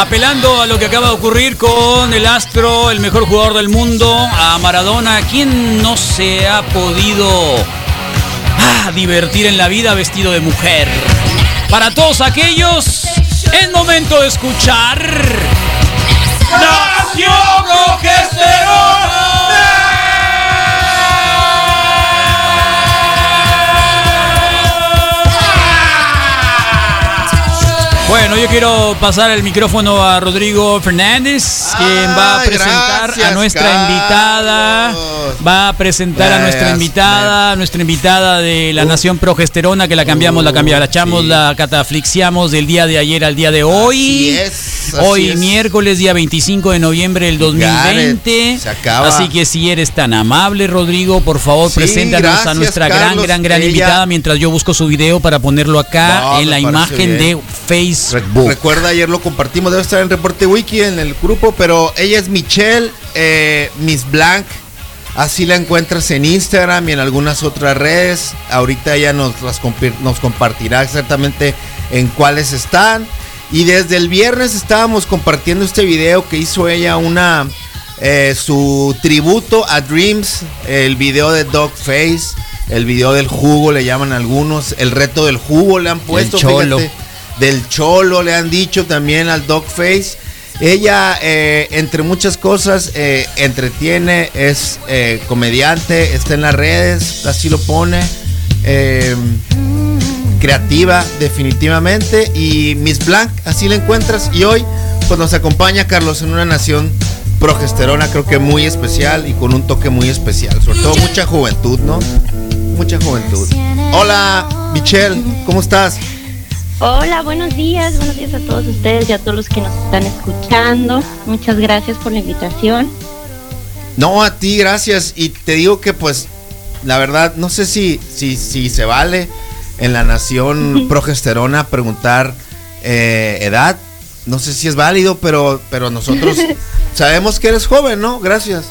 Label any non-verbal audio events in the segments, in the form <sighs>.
Apelando a lo que acaba de ocurrir con el astro, el mejor jugador del mundo, a Maradona, ¿quién no se ha podido ah, divertir en la vida vestido de mujer? Para todos aquellos, es momento de escuchar. ¡Nación Bueno, yo quiero pasar el micrófono a Rodrigo Fernández, quien va a presentar a nuestra invitada. Va a presentar a nuestra invitada, nuestra invitada de la Nación Progesterona, que la cambiamos, la cambiamos, la echamos, la cataflixiamos del día de ayer al día de hoy. hoy miércoles, día 25 de noviembre del 2020. Así que si eres tan amable, Rodrigo, por favor, preséntanos a nuestra gran, gran, gran invitada mientras yo busco su video para ponerlo acá en la imagen de Facebook. Recuerda, ayer lo compartimos, debe estar en Reporte Wiki en el grupo, pero ella es Michelle, eh, Miss Blanc. Así la encuentras en Instagram y en algunas otras redes. Ahorita ella nos, nos compartirá exactamente en cuáles están. Y desde el viernes estábamos compartiendo este video que hizo ella una eh, su tributo a Dreams, el video de Dog Face, el video del jugo le llaman algunos, el reto del jugo le han puesto, fíjate del Cholo, le han dicho también al Dogface. Ella, eh, entre muchas cosas, eh, entretiene, es eh, comediante, está en las redes, así lo pone. creativa, definitivamente. Y Miss Blanc, así la encuentras. Y hoy, pues nos acompaña Carlos en una nación progesterona, creo que muy especial y con un toque muy especial. Sobre todo mucha juventud, ¿no? Mucha juventud. Hola, Michelle, ¿cómo estás? Hola, buenos días, buenos días a todos ustedes y a todos los que nos están escuchando. Muchas gracias por la invitación. No, a ti, gracias. Y te digo que pues, la verdad, no sé si, si, si se vale en la nación <laughs> progesterona preguntar eh, edad. No sé si es válido, pero, pero nosotros <laughs> sabemos que eres joven, ¿no? Gracias.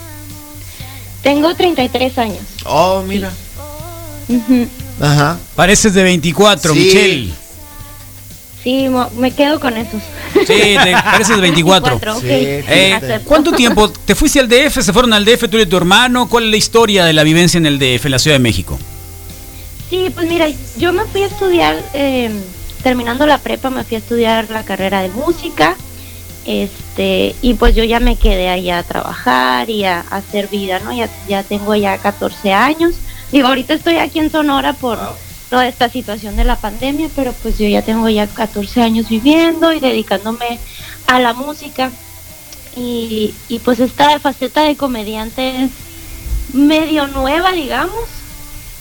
Tengo 33 años. Oh, mira. Ajá. Pareces de 24, Michelle. Sí, me quedo con esos. Sí, te pareces <laughs> 24. Eh, ¿Cuánto tiempo? ¿Te fuiste al DF? ¿Se fueron al DF tú y tu hermano? ¿Cuál es la historia de la vivencia en el DF, en la Ciudad de México? Sí, pues mira, yo me fui a estudiar, em, terminando la prepa, me fui a estudiar la carrera de música. Este, y pues yo ya me quedé allá a trabajar y a, hacer vida, ¿no? Ya, ya tengo ya 14 años. Digo, ahorita estoy aquí en Sonora por toda esta situación de la pandemia, pero pues yo ya tengo ya 14 años viviendo y dedicándome a la música. Y, pues esta faceta de comediante es medio nueva, digamos,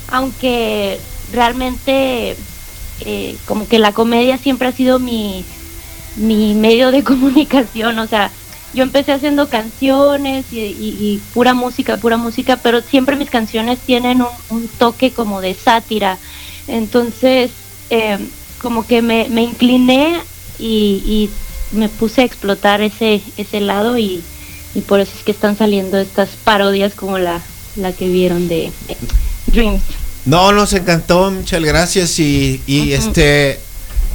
aunque realmente eh, como que la comedia siempre ha sido mi, mi medio de <laughs> comunicación, o sea, yo empecé haciendo canciones y, pura música, pura música, pero siempre mis canciones tienen un toque como de sátira, entonces, eh, como que me, incliné y, me puse a explotar ese, ese lado y, por eso es que están saliendo estas parodias como la, la que vieron de, Dreams. No, nos encantó, muchas gracias y, este...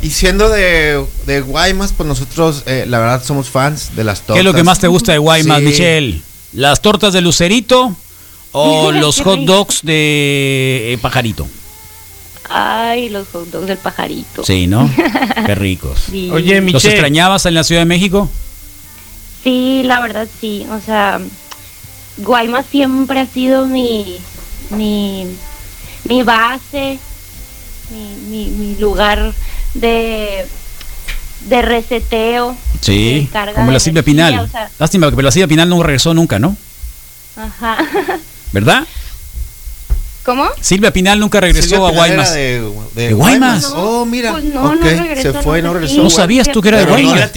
Y siendo de, de Guaymas, pues nosotros eh, la verdad somos fans de las tortas. ¿Qué es lo que más te gusta de Guaymas, Michelle? ¿Las tortas de Lucerito o <laughs> los hot dogs de eh, Pajarito? Ay, los hot dogs del pajarito. Sí, ¿no? <laughs> Qué ricos. Oye, Michelle. ¿Los extrañabas en la Ciudad de México? Sí, la verdad sí. O sea, Guaymas siempre ha sido mi, mi, mi base, mi, mi, lugar de, de reseteo. Sí, como la Silvia Pinal. Lástima que la Silvia Pinal no regresó nunca, ¿no? Ajá. ¿Verdad? ¿Cómo? Silvia Pinal nunca regresó a Guaymas. De, de, Guaymas? oh, mira. Pues no, no regresó, se fue, no, regresó. No sabías tú que era de Guaymas.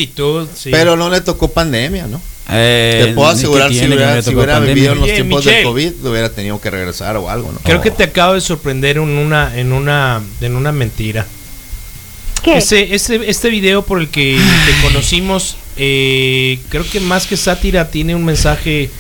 Pero no le tocó pandemia, ¿no? Eh, te puedo asegurar si hubiera, si hubiera vivido en los tiempos del COVID, lo hubiera tenido que regresar o algo, ¿no? Creo que te acabo de sorprender en una, en una, en una mentira. ¿Qué? Ese, ese, este video por el que <sighs> te conocimos, eh, creo que más que sátira tiene un mensaje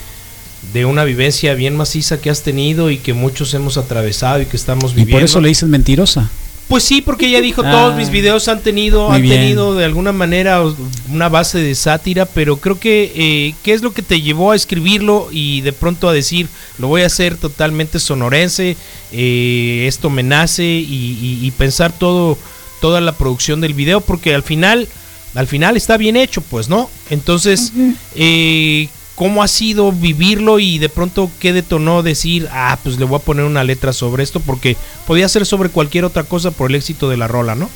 de una vivencia bien maciza que has tenido y que muchos hemos atravesado y que estamos viviendo. ¿Y por eso le dices mentirosa? Pues sí, porque ella dijo, todos mis ah, videos han tenido, han tenido de alguna manera una base de sátira, pero creo que, eh, ¿qué es lo que te llevó a escribirlo y de pronto a decir, lo voy a hacer totalmente sonorense, eh, esto me nace y, pensar todo, toda la producción del video, porque al final, al final está bien hecho, pues, ¿no? Entonces, eh, cómo ha sido vivirlo y de pronto qué detonó decir, ah, pues le voy a poner una letra sobre esto, porque podía ser sobre cualquier otra cosa por el éxito de la rola, ¿no?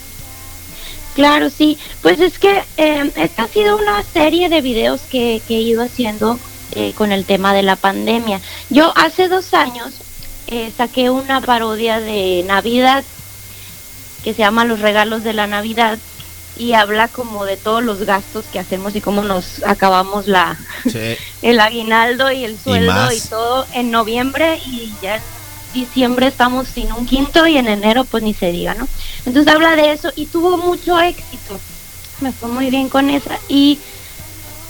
Claro, sí. Pues es que eh, esta ha sido una serie de videos que, he ido haciendo eh, con el tema de la pandemia. Yo hace dos años eh, saqué una parodia de Navidad que se llama Los regalos de la Navidad y habla como de todos los gastos que hacemos y cómo nos acabamos la el aguinaldo y el sueldo y, todo en noviembre y ya en diciembre estamos sin un quinto y en enero pues ni se diga, ¿no? Entonces habla de eso y tuvo mucho éxito. Me fue muy bien con esa y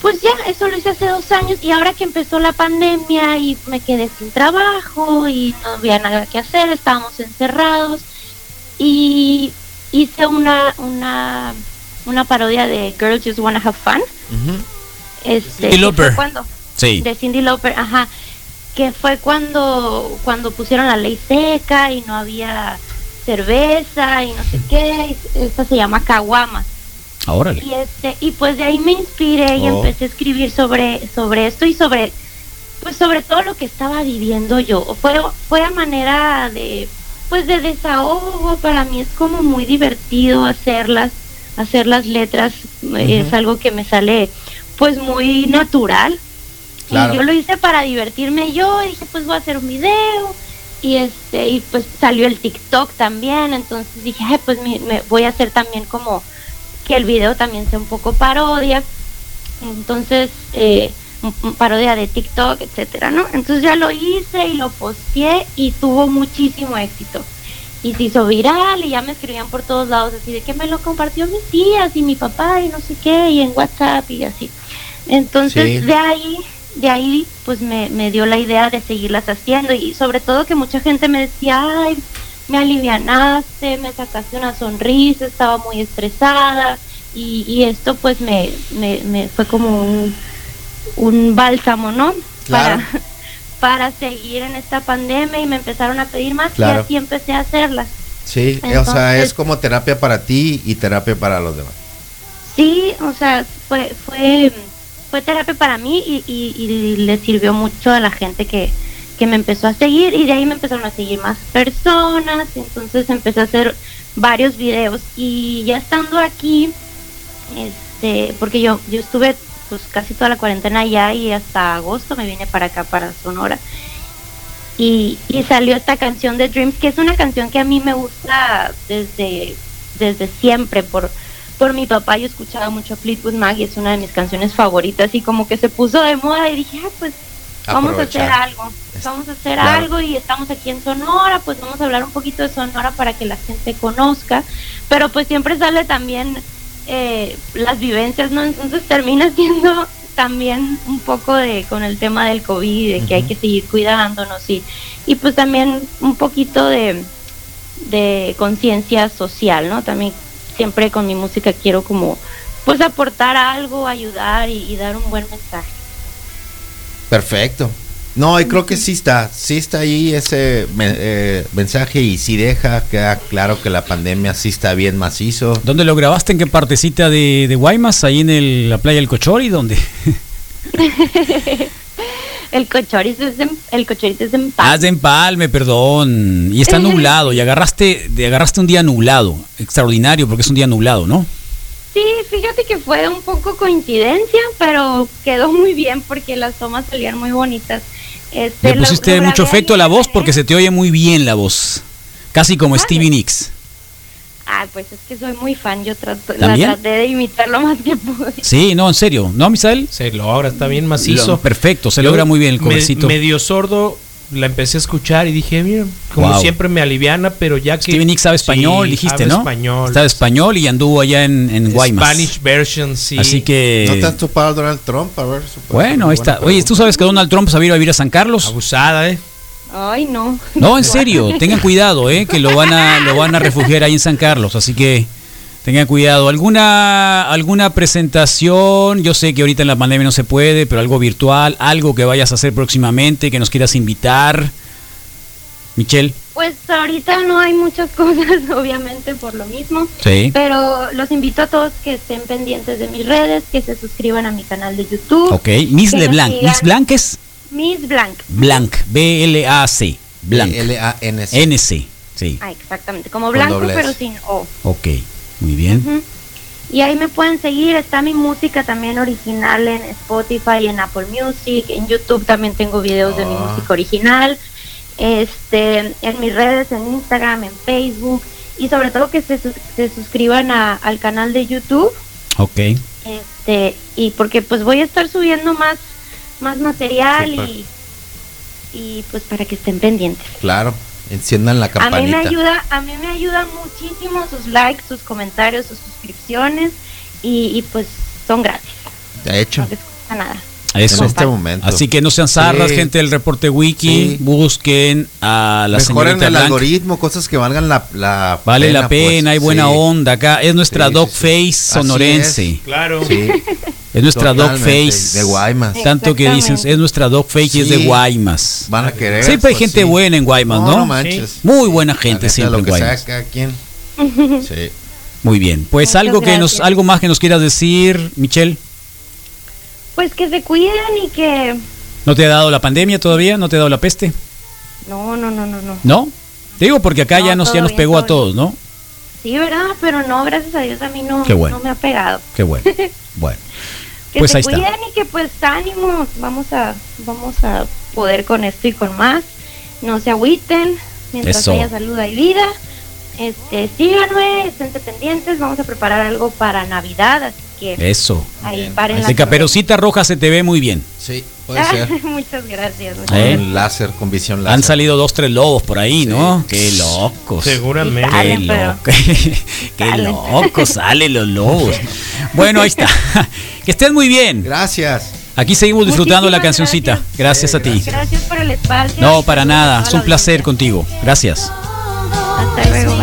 pues ya, eso lo hice hace dos años y ahora que empezó la pandemia y me quedé sin trabajo y no había nada que hacer, estábamos encerrados y hice una, una una parodia de Girls Just Wanna Have Fun. este, Cindy Lauper. Cuando, sí. De Cindy Lauper, ajá. Que fue cuando, cuando pusieron la ley seca y no había cerveza y no sé qué. Esta se llama Kawama. Ahora. Y, este, y pues de ahí me inspiré y oh. empecé a escribir sobre, sobre esto y sobre pues sobre todo lo que estaba viviendo yo. Fue, fue a manera de pues de desahogo, para mí es como muy divertido hacerlas hacer las letras es algo que me sale pues muy natural. Y yo lo hice para divertirme yo, y dije pues voy a hacer un video y este y pues salió el TikTok también, entonces dije, pues me, voy a hacer también como que el video también sea un poco parodia. Entonces, eh, parodia de TikTok, etcétera, ¿no? Entonces ya lo hice y lo posteé y tuvo muchísimo éxito y se hizo viral y ya me escribían por todos lados así de que me lo compartió mis tías y mi papá y no sé qué y en WhatsApp y así. Entonces de ahí, de ahí pues me, me dio la idea de seguirlas haciendo y sobre todo que mucha gente me decía, ay, me alivianaste, me sacaste una sonrisa, estaba muy estresada y, y esto pues me, me, me fue como un, un bálsamo, ¿no? Para, <laughs> para seguir en esta pandemia y me empezaron a pedir más y así empecé a hacerlas. Sí, o sea, es como terapia para ti y terapia para los demás. Sí, o sea, fue fue fue terapia para mí y, y, le sirvió mucho a la gente que, que me empezó a seguir y de ahí me empezaron a seguir más personas, entonces empecé a hacer varios videos y ya estando aquí, este, porque yo yo estuve pues casi toda la cuarentena allá y hasta agosto me vine para acá, para Sonora. Y, y, salió esta canción de Dreams, que es una canción que a mí me gusta desde, desde siempre, por, por mi papá yo escuchaba mucho Fleetwood Mac y es una de mis canciones favoritas y como que se puso de moda y dije, ah, pues vamos a hacer algo, vamos a hacer algo y estamos aquí en Sonora, pues vamos a hablar un poquito de Sonora para que la gente conozca, pero pues siempre sale también eh, las vivencias, ¿no? Entonces termina <laughs> siendo también un poco de con el tema del COVID, de que hay que seguir cuidándonos y, y pues también un poquito de, de conciencia social, ¿no? También siempre con mi música quiero como pues aportar algo, ayudar y dar un buen mensaje. Perfecto. No, y creo que sí está, sí está ahí ese eh, mensaje y sí deja, queda claro que la pandemia sí está bien macizo. ¿Dónde lo grabaste? ¿En qué partecita de, de Guaymas? ¿Ahí en la playa del Cochori? ¿Dónde? <laughs> el Cochori es de, el es de Empalme. Ah, es de Empalme, perdón. Y está <laughs> nublado, y agarraste, agarraste un día nublado, extraordinario porque es un día nublado, ¿no? Sí, fíjate que fue un poco coincidencia, pero quedó muy bien porque las tomas salían muy bonitas. Este, Le pusiste mucho efecto a la voz porque se te oye muy bien la voz. Casi como Stevie Nicks. Ah, pues es que soy muy fan. Yo trato, traté de imitar lo más que pude. Sí, no, en serio. ¿No, Misael? Se logra, está bien macizo. perfecto, se logra muy bien el cobrecito. medio sordo, la empecé a escuchar y dije, mira, como siempre me aliviana, pero ya que... Steven Nicks sabe español, dijiste, ¿no? español. Sabe español y anduvo allá en, en Guaymas. Spanish version, sí. Así que... ¿No te has topado Donald Trump? A ver, bueno, ahí está. Oye, ¿tú sabes que Donald Trump sabía vivir a San Carlos? Abusada, ¿eh? Ay, no. No, en serio, <laughs> tengan cuidado, ¿eh? que lo van a lo van a refugiar ahí en San Carlos, así que tengan cuidado. ¿Alguna alguna presentación? Yo sé que ahorita en la pandemia no se puede, pero algo virtual, algo que vayas a hacer próximamente, que nos quieras invitar. Michelle. Pues ahorita no hay muchas <laughs> cosas, obviamente, por lo mismo. Sí. Pero los invito a todos que estén pendientes de mis redes, que se suscriban a mi canal de YouTube. Ok, Miss LeBlanc. ¿Miss Blanc es? Miss Blanc. Blanc, B-L-A-C. Blanc. L-A-N-C. N-C, sí. Ah, exactamente, como blanco pero sin O. Ok, muy bien. Y ahí me pueden seguir, está mi música también original en Spotify, en Apple Music, en YouTube también tengo videos de mi ah. música original este, en mis redes, en Instagram, en Facebook y sobre todo que se, se suscriban al canal de YouTube. Ok. Este, y porque pues voy a estar subiendo más, más material y, y pues para que estén pendientes. Claro, enciendan la campanita. A mí me ayuda, a mí me ayuda muchísimo sus likes, sus comentarios, sus suscripciones y, y pues son gratis. De hecho. No les cuesta nada. Eso. En este momento. Así que no sean zarras, gente del reporte wiki. Busquen a la Mejoren el algoritmo, cosas que valgan la, la Vale la pena, pues. hay buena onda acá. Es nuestra dog face sonorense. Claro. <laughs> Es nuestra dog face. De Guaymas. Tanto que dicen, es nuestra dog face y es de Guaymas. Van a querer. Siempre hay gente buena en Guaymas, ¿no? Muy buena gente siempre en Guaymas. <laughs> Sí. Muy bien. Pues algo que nos, algo más que nos quieras decir, Michelle. Pues que se cuiden y que... ¿No te ha dado la pandemia todavía? ¿No te ha dado la peste? No, no, no, no, no. ¿No? Te digo porque acá ya, nos, ya nos pegó a todos, ¿no? Sí, ¿verdad? Pero no, gracias a Dios a mí no, no me ha pegado. Qué bueno. <laughs> bueno. Que pues se cuiden y que pues ánimos, vamos a, vamos a poder con esto y con más. No se agüiten, mientras haya salud y vida. Este, síganme, estén pendientes, vamos a preparar algo para Navidad, así eso. Ahí, De caperucita roja se te ve muy bien. Sí, puede <laughs> ser. muchas gracias. ¿Eh? Con láser, con visión láser. Han salido dos, tres lobos por ahí, ¿no? Qué locos. Seguramente. Qué, <laughs> <laughs> locos salen los lobos. Bueno, ahí está. que estén muy bien. Gracias. Aquí seguimos disfrutando la cancioncita. Gracias, a ti. Gracias por el espacio. No, para nada. Es un placer contigo. Gracias. Hasta luego.